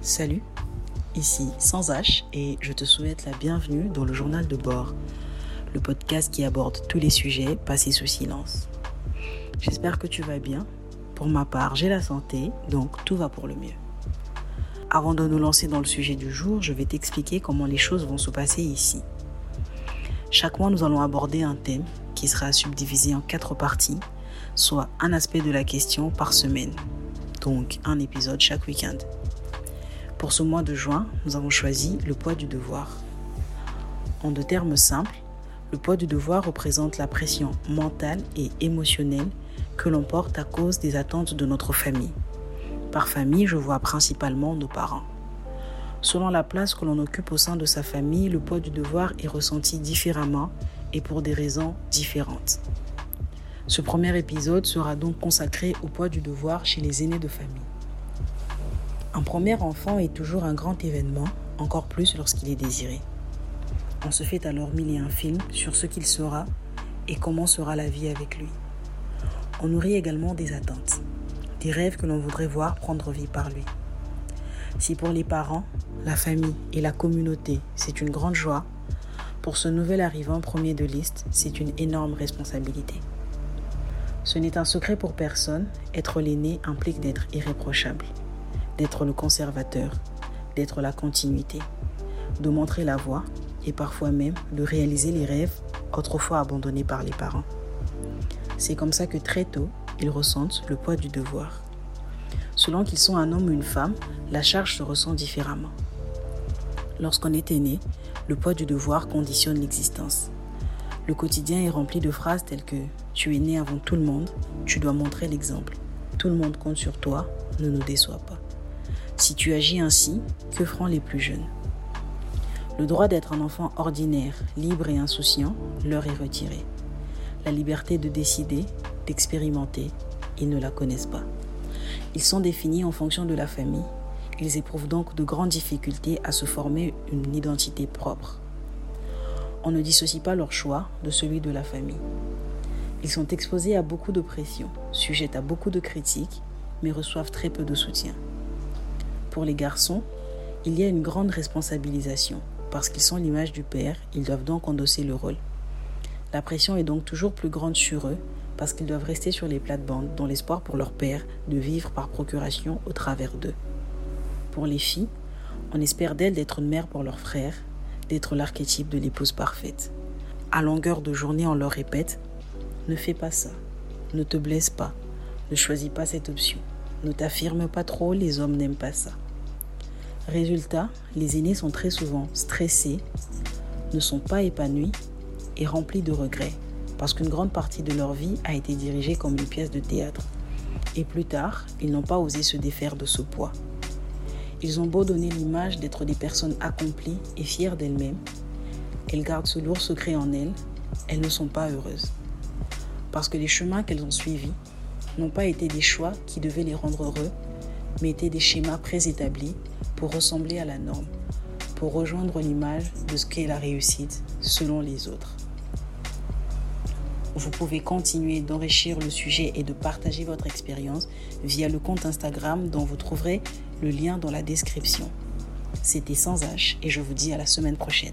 Salut, ici Sans H et je te souhaite la bienvenue dans le journal de bord, le podcast qui aborde tous les sujets passés sous silence. J'espère que tu vas bien. Pour ma part, j'ai la santé, donc tout va pour le mieux. Avant de nous lancer dans le sujet du jour, je vais t'expliquer comment les choses vont se passer ici. Chaque mois, nous allons aborder un thème qui sera subdivisé en quatre parties, soit un aspect de la question par semaine, donc un épisode chaque week-end. Pour ce mois de juin, nous avons choisi le poids du devoir. En deux termes simples, le poids du devoir représente la pression mentale et émotionnelle que l'on porte à cause des attentes de notre famille. Par famille, je vois principalement nos parents. Selon la place que l'on occupe au sein de sa famille, le poids du devoir est ressenti différemment et pour des raisons différentes. Ce premier épisode sera donc consacré au poids du devoir chez les aînés de famille. Un premier enfant est toujours un grand événement, encore plus lorsqu'il est désiré. On se fait alors mille et un films sur ce qu'il sera et comment sera la vie avec lui. On nourrit également des attentes, des rêves que l'on voudrait voir prendre vie par lui. Si pour les parents, la famille et la communauté, c'est une grande joie, pour ce nouvel arrivant premier de liste, c'est une énorme responsabilité. Ce n'est un secret pour personne, être l'aîné implique d'être irréprochable d'être le conservateur, d'être la continuité, de montrer la voie et parfois même de réaliser les rêves autrefois abandonnés par les parents. C'est comme ça que très tôt, ils ressentent le poids du devoir. Selon qu'ils sont un homme ou une femme, la charge se ressent différemment. Lorsqu'on est aîné, le poids du devoir conditionne l'existence. Le quotidien est rempli de phrases telles que Tu es né avant tout le monde, tu dois montrer l'exemple. Tout le monde compte sur toi, ne nous déçois pas. Si tu agis ainsi, que feront les plus jeunes? Le droit d'être un enfant ordinaire, libre et insouciant leur est retiré. La liberté de décider, d'expérimenter, ils ne la connaissent pas. Ils sont définis en fonction de la famille. Ils éprouvent donc de grandes difficultés à se former une identité propre. On ne dissocie pas leur choix de celui de la famille. Ils sont exposés à beaucoup de pression, sujets à beaucoup de critiques, mais reçoivent très peu de soutien. Pour les garçons, il y a une grande responsabilisation. Parce qu'ils sont l'image du père, ils doivent donc endosser le rôle. La pression est donc toujours plus grande sur eux parce qu'ils doivent rester sur les plates-bandes dans l'espoir pour leur père de vivre par procuration au travers d'eux. Pour les filles, on espère d'elles d'être une mère pour leur frère, d'être l'archétype de l'épouse parfaite. À longueur de journée, on leur répète Ne fais pas ça, ne te blesse pas, ne choisis pas cette option, ne t'affirme pas trop, les hommes n'aiment pas ça. Résultat, les aînés sont très souvent stressés, ne sont pas épanouis et remplis de regrets parce qu'une grande partie de leur vie a été dirigée comme une pièce de théâtre. Et plus tard, ils n'ont pas osé se défaire de ce poids. Ils ont beau donner l'image d'être des personnes accomplies et fières d'elles-mêmes, elles gardent ce lourd secret en elles, elles ne sont pas heureuses. Parce que les chemins qu'elles ont suivis n'ont pas été des choix qui devaient les rendre heureux, mais étaient des schémas préétablis pour ressembler à la norme, pour rejoindre l'image de ce qu'est la réussite selon les autres. Vous pouvez continuer d'enrichir le sujet et de partager votre expérience via le compte Instagram dont vous trouverez le lien dans la description. C'était Sans H et je vous dis à la semaine prochaine.